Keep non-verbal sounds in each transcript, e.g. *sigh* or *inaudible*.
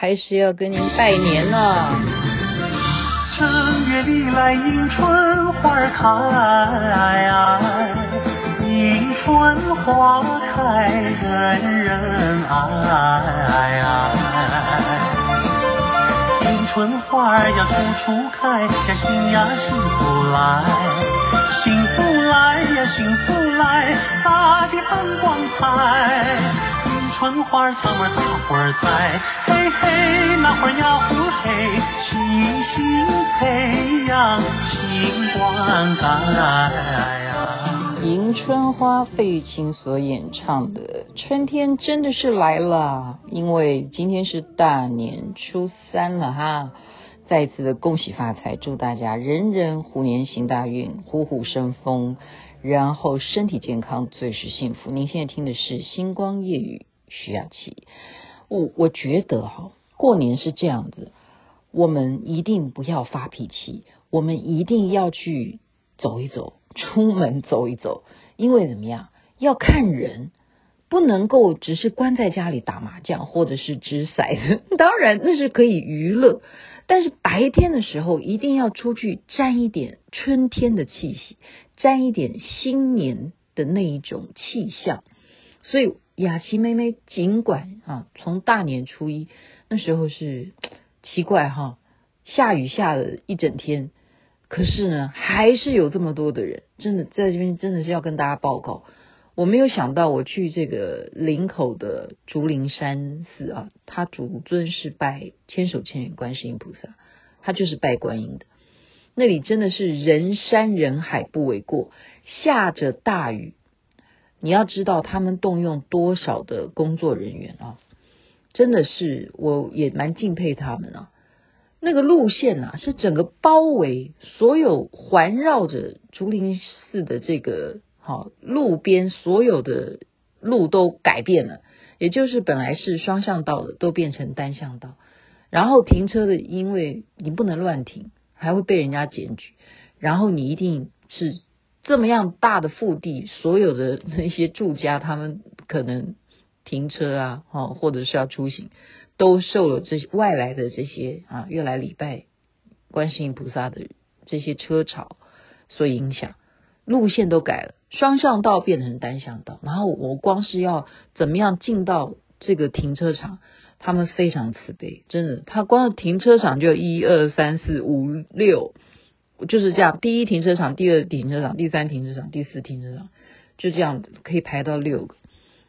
还是要跟您拜年呢。正月里来迎春花开，迎春花开人人爱。迎春花要处处开，呀新呀幸福来，幸福来呀幸福来，大地很光彩。春花草儿大伙儿栽，嘿嘿，那花呀呼嘿，细心培养情灌溉。迎春花，费玉清所演唱的《春天真的是来了》，因为今天是大年初三了哈，再一次的恭喜发财，祝大家人人虎年行大运，虎虎生风，然后身体健康，最是幸福。您现在听的是星光夜雨。徐雅琪，我我觉得哈，过年是这样子，我们一定不要发脾气，我们一定要去走一走，出门走一走，因为怎么样，要看人，不能够只是关在家里打麻将或者是掷骰子，*laughs* 当然那是可以娱乐，但是白天的时候一定要出去沾一点春天的气息，沾一点新年的那一种气象，所以。雅琪妹妹，尽管啊，从大年初一那时候是奇怪哈，下雨下了一整天，可是呢，还是有这么多的人，真的在这边真的是要跟大家报告，我没有想到我去这个林口的竹林山寺啊，他主尊是拜千手千眼观世音菩萨，他就是拜观音的，那里真的是人山人海不为过，下着大雨。你要知道他们动用多少的工作人员啊，真的是我也蛮敬佩他们啊。那个路线啊，是整个包围所有环绕着竹林寺的这个好路边，所有的路都改变了，也就是本来是双向道的都变成单向道，然后停车的，因为你不能乱停，还会被人家检举，然后你一定是。这么样大的腹地，所有的 *laughs* 那些住家，他们可能停车啊，哦，或者是要出行，都受了这些外来的这些啊，越来礼拜观世音菩萨的这些车潮所影响，路线都改了，双向道变成单向道，然后我光是要怎么样进到这个停车场，他们非常慈悲，真的，他光是停车场就一二三四五六。就是这样，第一停车场，第二停车场，第三停车场，第四停车场，就这样子可以排到六个。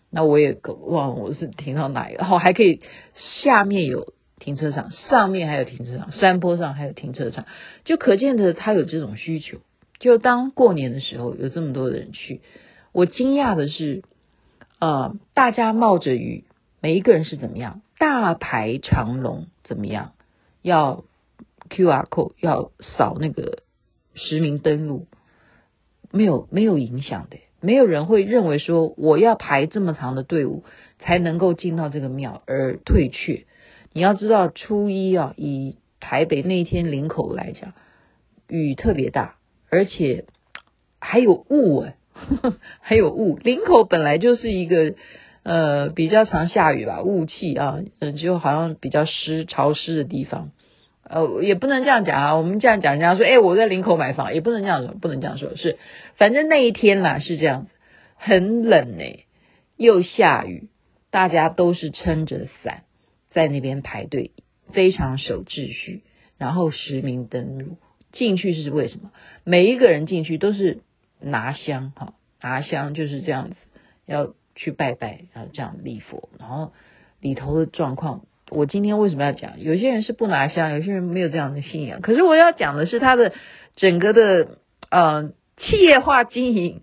那我也忘了我是停到哪一个，然后还可以下面有停车场，上面还有停车场，山坡上还有停车场，就可见的他有这种需求。就当过年的时候有这么多人去，我惊讶的是，呃，大家冒着雨，每一个人是怎么样？大排长龙，怎么样？要。QR code 要扫那个实名登录，没有没有影响的，没有人会认为说我要排这么长的队伍才能够进到这个庙而退却。你要知道，初一啊，以台北那天林口来讲，雨特别大，而且还有雾哎，*laughs* 还有雾。林口本来就是一个呃比较常下雨吧，雾气啊，嗯，就好像比较湿潮湿的地方。呃，也不能这样讲啊。我们这样讲，人家说，哎，我在林口买房，也不能这样说，不能这样说。是，反正那一天啦，是这样子，很冷哎，又下雨，大家都是撑着伞在那边排队，非常守秩序，然后实名登录进去是为什么？每一个人进去都是拿香哈，拿香就是这样子，要去拜拜，然后这样礼佛，然后里头的状况。我今天为什么要讲？有些人是不拿香，有些人没有这样的信仰。可是我要讲的是他的整个的呃企业化经营，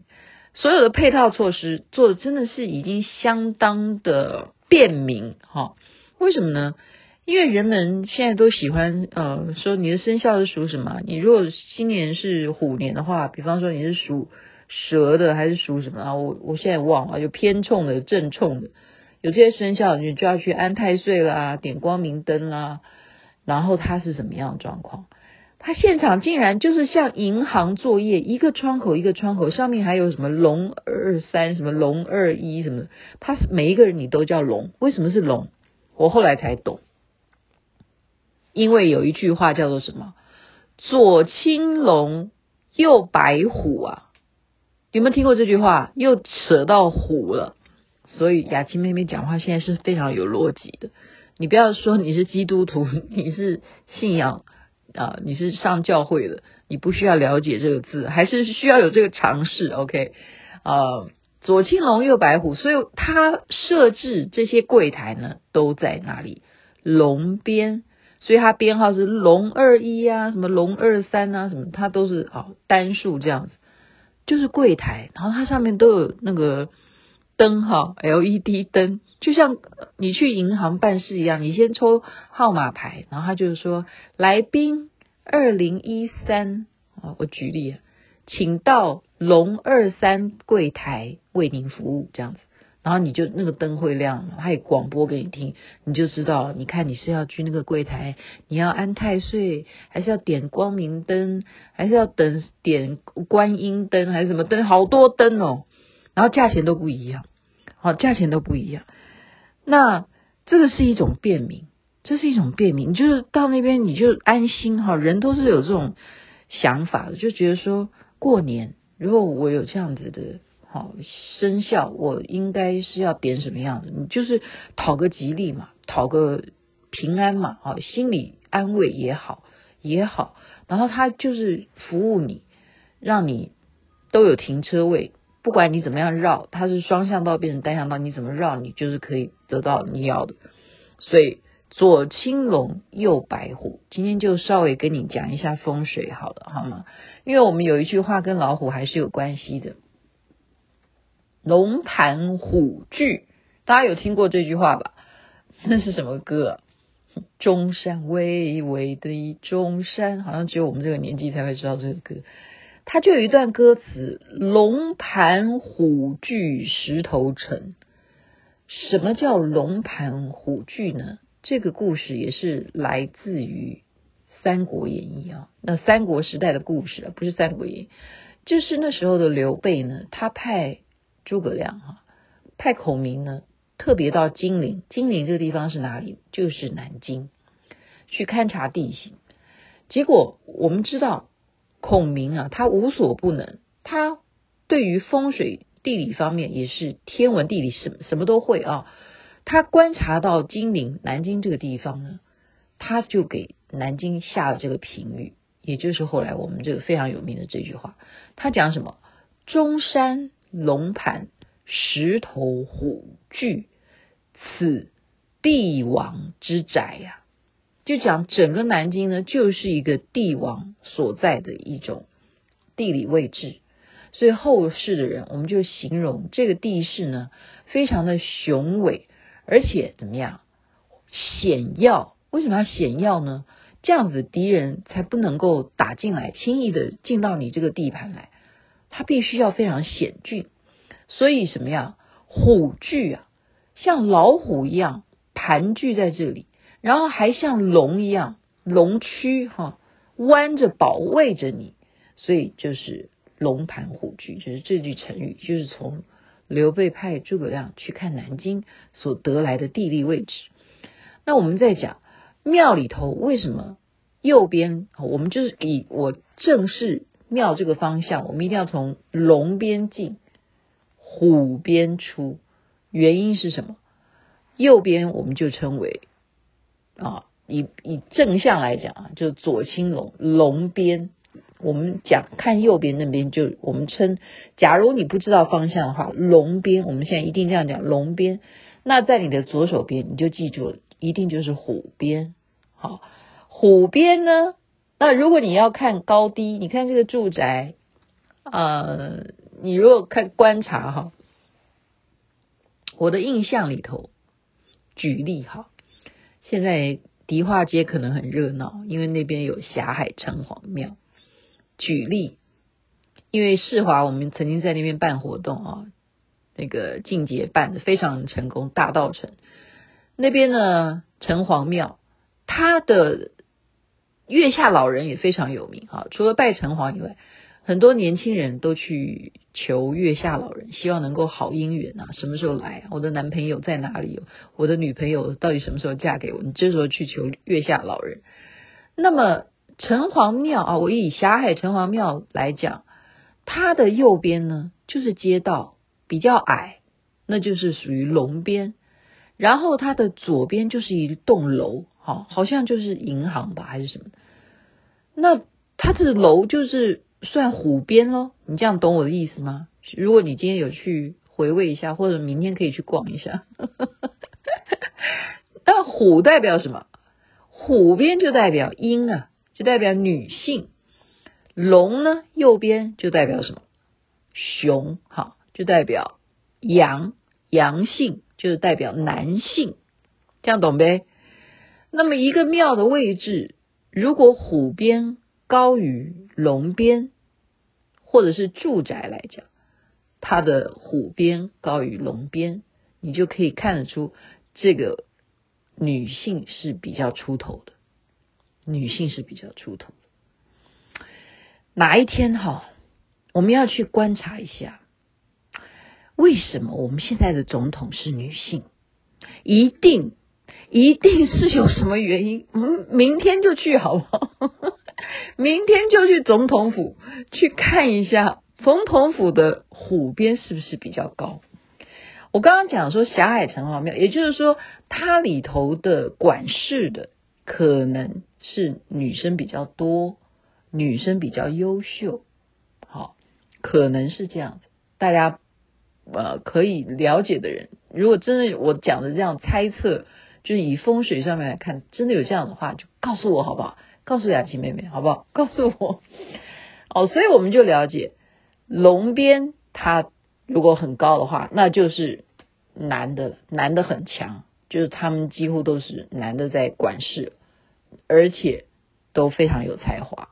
所有的配套措施做的真的是已经相当的便民哈。为什么呢？因为人们现在都喜欢呃说你的生肖是属什么？你如果今年是虎年的话，比方说你是属蛇的还是属什么啊？我我现在忘了，有偏冲的、正冲的。有这些生肖，你就要去安太岁啦，点光明灯啦。然后它是什么样的状况？它现场竟然就是像银行作业，一个窗口一个窗口，上面还有什么龙二三，什么龙二一什么的。它每一个人你都叫龙，为什么是龙？我后来才懂，因为有一句话叫做什么？左青龙，右白虎啊！有没有听过这句话？又扯到虎了。所以雅琪妹妹讲话现在是非常有逻辑的。你不要说你是基督徒，*laughs* 你是信仰啊、你是上教会的，你不需要了解这个字，还是需要有这个常识。OK，呃，左青龙，右白虎，所以他设置这些柜台呢，都在哪里？龙边，所以它编号是龙二一啊，什么龙二三啊，什么它都是哦单数这样子，就是柜台，然后它上面都有那个灯哈，LED 灯，就像你去银行办事一样，你先抽号码牌，然后他就是说来宾二零一三啊，我举例，请到龙二三柜台为您服务这样子。然后你就那个灯会亮，他也广播给你听，你就知道。你看你是要去那个柜台，你要安太岁，还是要点光明灯，还是要等点观音灯，还是什么灯？好多灯哦。然后价钱都不一样，好，价钱都不一样。那这个是一种便民，这是一种便民，就是到那边你就安心哈。人都是有这种想法的，就觉得说过年，如果我有这样子的。好生肖，我应该是要点什么样的？你就是讨个吉利嘛，讨个平安嘛，好，心理安慰也好也好。然后他就是服务你，让你都有停车位，不管你怎么样绕，它是双向道变成单向道，你怎么绕，你就是可以得到你要的。所以左青龙，右白虎。今天就稍微跟你讲一下风水好了，好吗？因为我们有一句话跟老虎还是有关系的。龙盘虎踞，大家有听过这句话吧？那是什么歌？中山巍巍的中山，好像只有我们这个年纪才会知道这个歌。他就有一段歌词：“龙盘虎踞石头城。”什么叫龙盘虎踞呢？这个故事也是来自于《三国演义》啊，那三国时代的故事啊，不是《三国演义》，就是那时候的刘备呢，他派。诸葛亮哈派孔明呢，特别到金陵。金陵这个地方是哪里？就是南京，去勘察地形。结果我们知道，孔明啊，他无所不能，他对于风水地理方面也是天文地理什么什么都会啊。他观察到金陵南京这个地方呢，他就给南京下了这个评语，也就是后来我们这个非常有名的这句话。他讲什么？中山。龙盘石头虎踞，此帝王之宅呀、就讲整个南京呢，就是一个帝王所在的一种地理位置。所以后世的人，我们就形容这个地势呢，非常的雄伟，而且怎么样险要？为什么要险要呢？这样子敌人才不能够打进来，轻易的进到你这个地盘来。它必须要非常险峻，所以什么呀虎踞啊，像老虎一样盘踞在这里，然后还像龙一样龙躯哈弯着保卫着你，所以就是龙盘虎踞，就是这句成语，就是从刘备派诸葛亮去看南京所得来的地理位置。那我们再讲庙里头为什么右边，我们就是以我正式。庙这个方向，我们一定要从龙边进，虎边出。原因是什么？右边我们就称为啊，以以正向来讲啊，就左青龙龙边。我们讲看右边那边，就我们称。假如你不知道方向的话，龙边，我们现在一定这样讲龙边。那在你的左手边，你就记住了，一定就是虎边。好，虎边呢？那如果你要看高低，你看这个住宅，呃，你如果看观察哈，我的印象里头，举例哈，现在迪化街可能很热闹，因为那边有霞海城隍庙。举例，因为世华我们曾经在那边办活动啊，那个静节办的非常成功，大道城那边呢，城隍庙，它的。月下老人也非常有名啊，除了拜城隍以外，很多年轻人都去求月下老人，希望能够好姻缘啊，什么时候来？我的男朋友在哪里？我的女朋友到底什么时候嫁给我？你这时候去求月下老人。那么城隍庙啊，我以霞海城隍庙来讲，它的右边呢就是街道，比较矮，那就是属于龙边。然后它的左边就是一栋楼，好，好像就是银行吧，还是什么？那它的楼就是算虎边喽？你这样懂我的意思吗？如果你今天有去回味一下，或者明天可以去逛一下。那虎代表什么？虎边就代表阴啊，就代表女性。龙呢，右边就代表什么？雄，好，就代表阳，阳性。就是代表男性，这样懂呗？那么一个庙的位置，如果虎边高于龙边，或者是住宅来讲，它的虎边高于龙边，你就可以看得出这个女性是比较出头的，女性是比较出头的。哪一天哈，我们要去观察一下。为什么我们现在的总统是女性？一定一定是有什么原因。嗯，明天就去好不好？*laughs* 明天就去总统府去看一下，总统府的虎边是不是比较高？我刚刚讲说霞海城隍庙，也就是说它里头的管事的可能是女生比较多，女生比较优秀，好，可能是这样子，大家。呃，可以了解的人，如果真的我讲的这样猜测，就是以风水上面来看，真的有这样的话，就告诉我好不好？告诉雅琪妹妹好不好？告诉我。哦，所以我们就了解，龙边它如果很高的话，那就是男的，男的很强，就是他们几乎都是男的在管事，而且都非常有才华。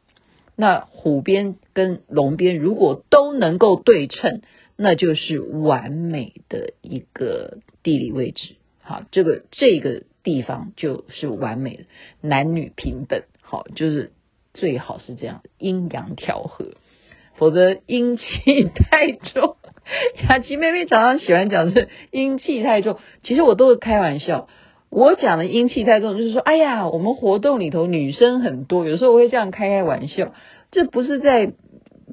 那虎边跟龙边如果都能够对称。那就是完美的一个地理位置，好，这个这个地方就是完美的，男女平等，好，就是最好是这样，阴阳调和，否则阴气 *laughs* 太重。雅琪妹妹常常喜欢讲是阴气太重，其实我都是开玩笑，我讲的阴气太重就是说，哎呀，我们活动里头女生很多，有时候我会这样开开玩笑，这不是在。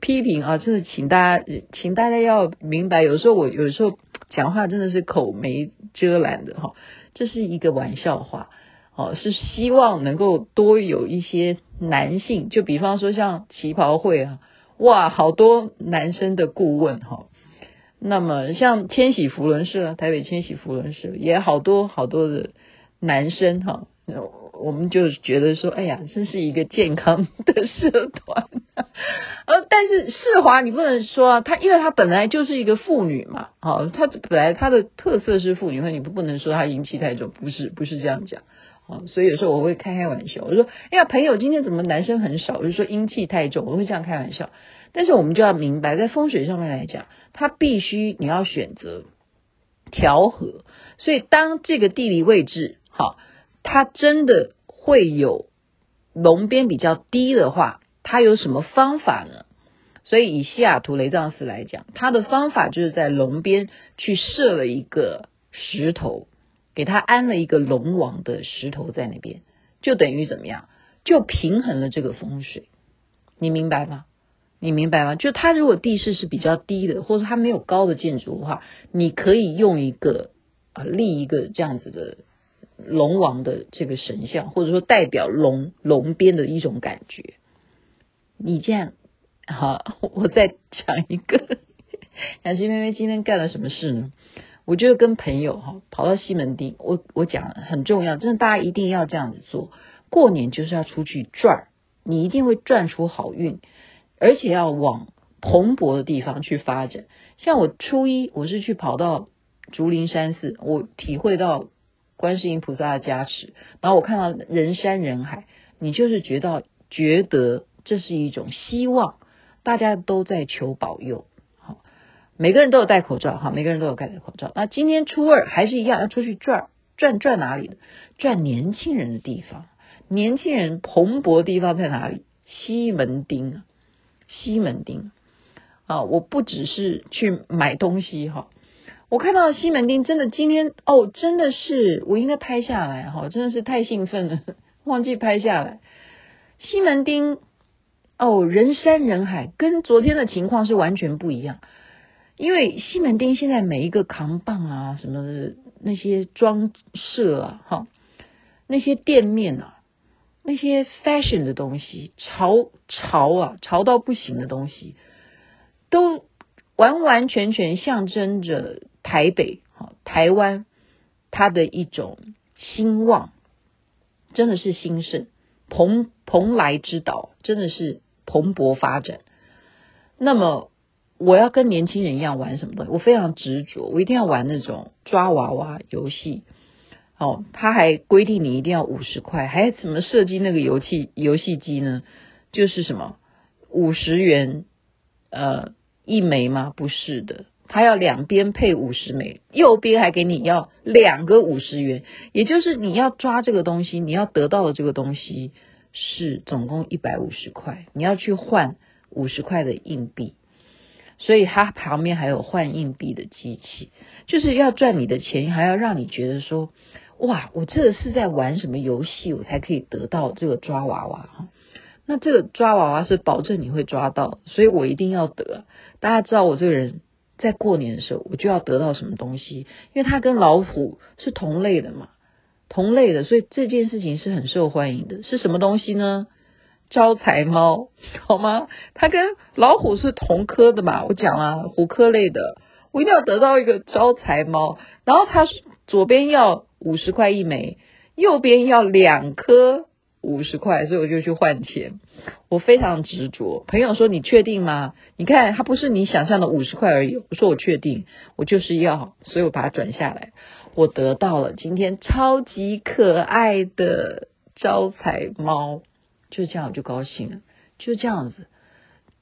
批评啊，真的，请大家，请大家要明白，有时候我有时候讲话真的是口没遮拦的哈，这是一个玩笑话，哦，是希望能够多有一些男性，就比方说像旗袍会啊，哇，好多男生的顾问哈，那么像千禧扶轮社，台北千禧扶轮社也好多好多的男生哈。我们就觉得说，哎呀，真是一个健康的社团。呃，但是世华，你不能说啊，她因为她本来就是一个妇女嘛，好，她本来她的特色是妇女，所以你不不能说她阴气太重，不是不是这样讲。好，所以有时候我会开开玩笑，我说，哎呀，朋友今天怎么男生很少？我就说阴气太重，我会这样开玩笑。但是我们就要明白，在风水上面来讲，它必须你要选择调和。所以当这个地理位置好。它真的会有龙边比较低的话，它有什么方法呢？所以以西雅图雷藏寺来讲，它的方法就是在龙边去设了一个石头，给他安了一个龙王的石头在那边，就等于怎么样？就平衡了这个风水。你明白吗？你明白吗？就它如果地势是比较低的，或者它没有高的建筑的话，你可以用一个啊立一个这样子的。龙王的这个神像，或者说代表龙龙边的一种感觉，你这样好，我再讲一个。*laughs* 雅琪妹妹今天干了什么事呢？我就跟朋友哈跑到西门町，我我讲很重要，真的大家一定要这样子做。过年就是要出去转，你一定会赚出好运，而且要往蓬勃的地方去发展。像我初一我是去跑到竹林山寺，我体会到。观世音菩萨的加持，然后我看到人山人海，你就是觉得觉得这是一种希望，大家都在求保佑，每个人都有戴口罩，哈，每个人都有戴口罩。那今天初二还是一样要出去转转转哪里的？转年轻人的地方，年轻人蓬勃地方在哪里？西门町，西门町啊，我不只是去买东西哈，我看到西门町真的今天哦，真的是我应该拍下来哈，真的是太兴奋了，*laughs* 忘记拍下来。西门町哦，人山人海，跟昨天的情况是完全不一样。因为西门町现在每一个扛棒啊，什么的那些装设啊，哈，那些店面啊，那些 fashion 的东西，潮潮啊，潮到不行的东西，都完完全全象征着台北，哈，台湾它的一种兴旺，真的是兴盛，蓬蓬莱之岛，真的是蓬勃发展。那么。我要跟年轻人一样玩什么东西？我非常执着，我一定要玩那种抓娃娃游戏。哦，他还规定你一定要五十块，还怎么设计那个游戏游戏机呢？就是什么五十元呃一枚吗？不是的，他要两边配五十枚，右边还给你要两个五十元，也就是你要抓这个东西，你要得到的这个东西是总共一百五十块，你要去换五十块的硬币。所以它旁边还有换硬币的机器，就是要赚你的钱，还要让你觉得说，哇，我这是在玩什么游戏，我才可以得到这个抓娃娃哈。那这个抓娃娃是保证你会抓到，所以我一定要得。大家知道我这个人在过年的时候，我就要得到什么东西，因为它跟老虎是同类的嘛，同类的，所以这件事情是很受欢迎的。是什么东西呢？招财猫，好吗？它跟老虎是同科的嘛？我讲啊，虎科类的，我一定要得到一个招财猫。然后它左边要五十块一枚，右边要两颗五十块，所以我就去换钱。我非常执着。朋友说：“你确定吗？”你看，它不是你想象的五十块而已。我说：“我确定，我就是要。”所以我把它转下来，我得到了今天超级可爱的招财猫。就这样我就高兴了，就这样子，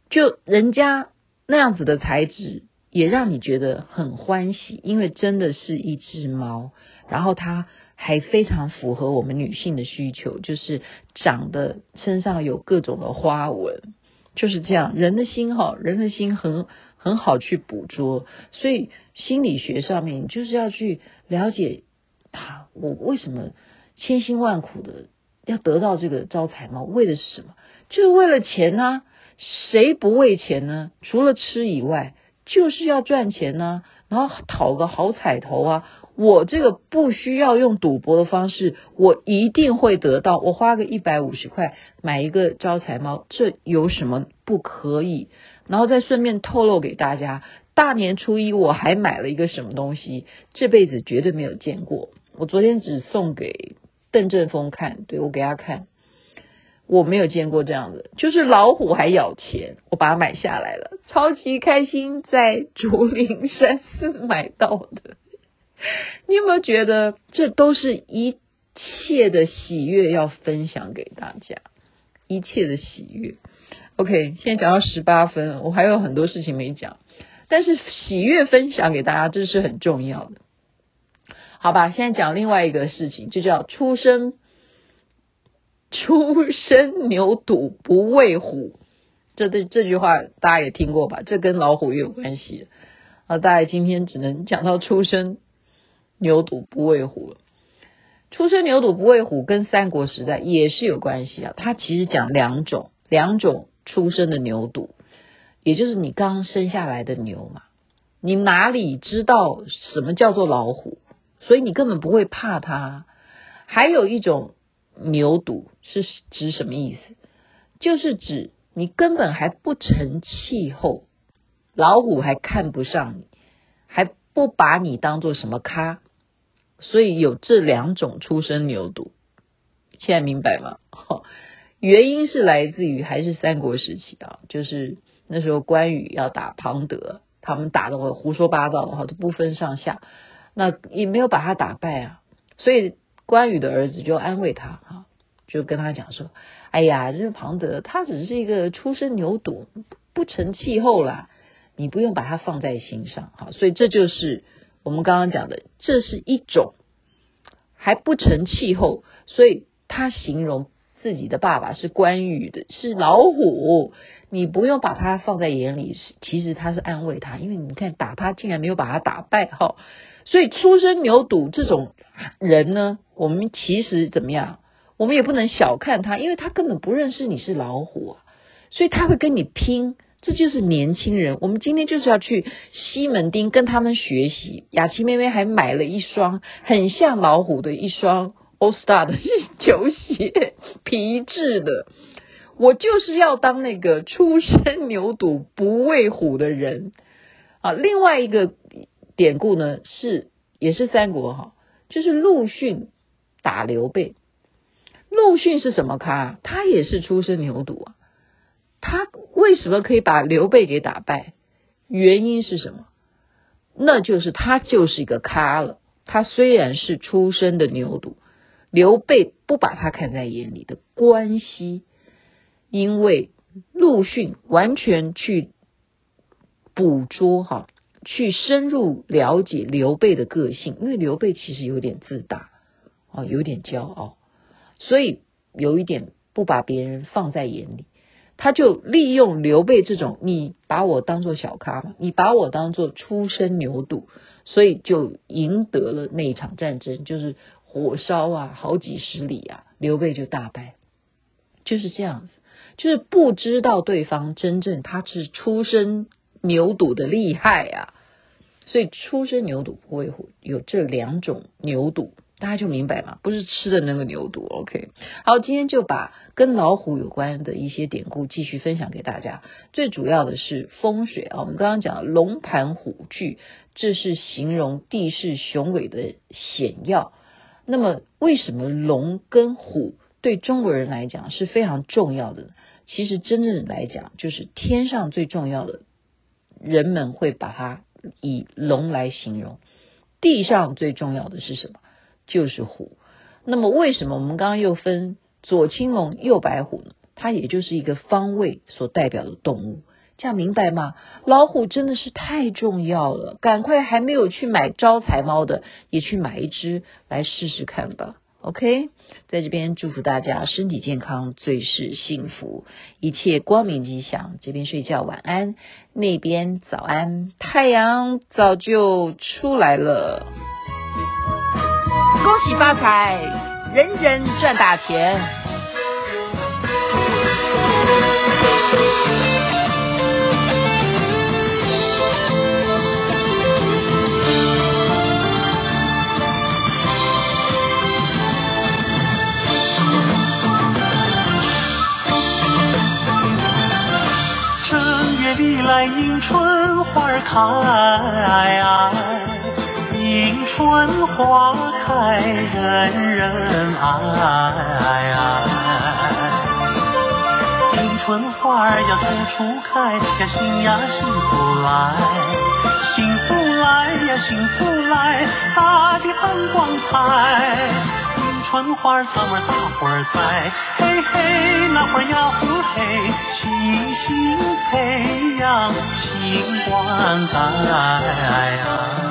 就人家那样子的材质也让你觉得很欢喜，因为真的是一只猫，然后它还非常符合我们女性的需求，就是长得身上有各种的花纹，就是这样。人的心哈，人的心很很好去捕捉，所以心理学上面就是要去了解它，我为什么千辛万苦的。要得到这个招财猫，为的是什么？就是为了钱啊！谁不为钱呢？除了吃以外，就是要赚钱呢，然后讨个好彩头啊！我这个不需要用赌博的方式，我一定会得到。我花个一百五十块买一个招财猫，这有什么不可以？然后再顺便透露给大家，大年初一我还买了一个什么东西，这辈子绝对没有见过。我昨天只送给。邓正峰看，对，我给他看，我没有见过这样的，就是老虎还咬钱，我把它买下来了，超级开心，在竹林山寺买到的。你有没有觉得这都是一切的喜悦要分享给大家？一切的喜悦。OK，现在讲到十八分，我还有很多事情没讲，但是喜悦分享给大家，这是很重要的。好吧，现在讲另外一个事情，就叫初生初生牛犊不畏虎。这这这句话大家也听过吧？这跟老虎也有关系啊。大概今天只能讲到初生牛犊不畏虎了。初生牛犊不畏虎跟三国时代也是有关系啊。它其实讲两种两种出生的牛犊，也就是你刚生下来的牛嘛。你哪里知道什么叫做老虎？所以你根本不会怕它。还有一种牛犊是指什么意思？就是指你根本还不成气候，老虎还看不上你，还不把你当做什么咖。所以有这两种出生牛犊，现在明白吗？*laughs* 原因是来自于还是三国时期啊，就是那时候关羽要打庞德，他们打的胡说八道的话都不分上下。那也没有把他打败啊，所以关羽的儿子就安慰他哈，就跟他讲说：“哎呀，这个庞德他只是一个初生牛犊，不成气候啦，你不用把他放在心上哈。”所以这就是我们刚刚讲的，这是一种还不成气候，所以他形容自己的爸爸是关羽的，是老虎，你不用把他放在眼里，其实他是安慰他，因为你看打他竟然没有把他打败哈，所以初生牛犊这种人呢，我们其实怎么样，我们也不能小看他，因为他根本不认识你是老虎啊，所以他会跟你拼。这就是年轻人，我们今天就是要去西门町跟他们学习。雅琪妹妹还买了一双很像老虎的一双 All Star 的 *laughs* 球鞋，皮质的。我就是要当那个初生牛犊不畏虎的人啊！另外一个典故呢，是也是三国哈，就是陆逊打刘备。陆逊是什么咖？他也是初生牛犊啊。他为什么可以把刘备给打败？原因是什么？那就是他就是一个咖了。他虽然是出生的牛犊，刘备不把他看在眼里的关系，因为陆逊完全去捕捉哈，去深入了解刘备的个性，因为刘备其实有点自大啊，有点骄傲，所以有一点不把别人放在眼里。他就利用刘备这种，你把我当做小咖，你把我当做初生牛犊，所以就赢得了那一场战争，就是火烧啊，好几十里啊，刘备就大败，就是这样子，就是不知道对方真正他是初生牛犊的厉害啊，所以初生牛犊不畏虎，有这两种牛犊。大家就明白嘛，不是吃的那个牛犊，OK。好，今天就把跟老虎有关的一些典故继续分享给大家。最主要的是风水啊，我们刚刚讲龙盘虎踞，这是形容地势雄伟的险要。那么，为什么龙跟虎对中国人来讲是非常重要的？其实真正来讲，就是天上最重要的，人们会把它以龙来形容；地上最重要的是什么？就是虎，那么为什么我们刚刚又分左青龙右白虎呢？它也就是一个方位所代表的动物，这样明白吗？老虎真的是太重要了，赶快还没有去买招财猫的，也去买一只来试试看吧。OK，在这边祝福大家身体健康，最是幸福，一切光明吉祥。这边睡觉晚安，那边早安，太阳早就出来了。恭喜发财，人人赚大钱。开。迎春花开，人人爱。迎春花儿要，处处开呀，心呀幸福来，幸福来呀，幸福来，大地放光彩。春花，咱们大伙儿栽，嘿嘿，那花儿呀呼嘿，细心培养，新灌溉呀。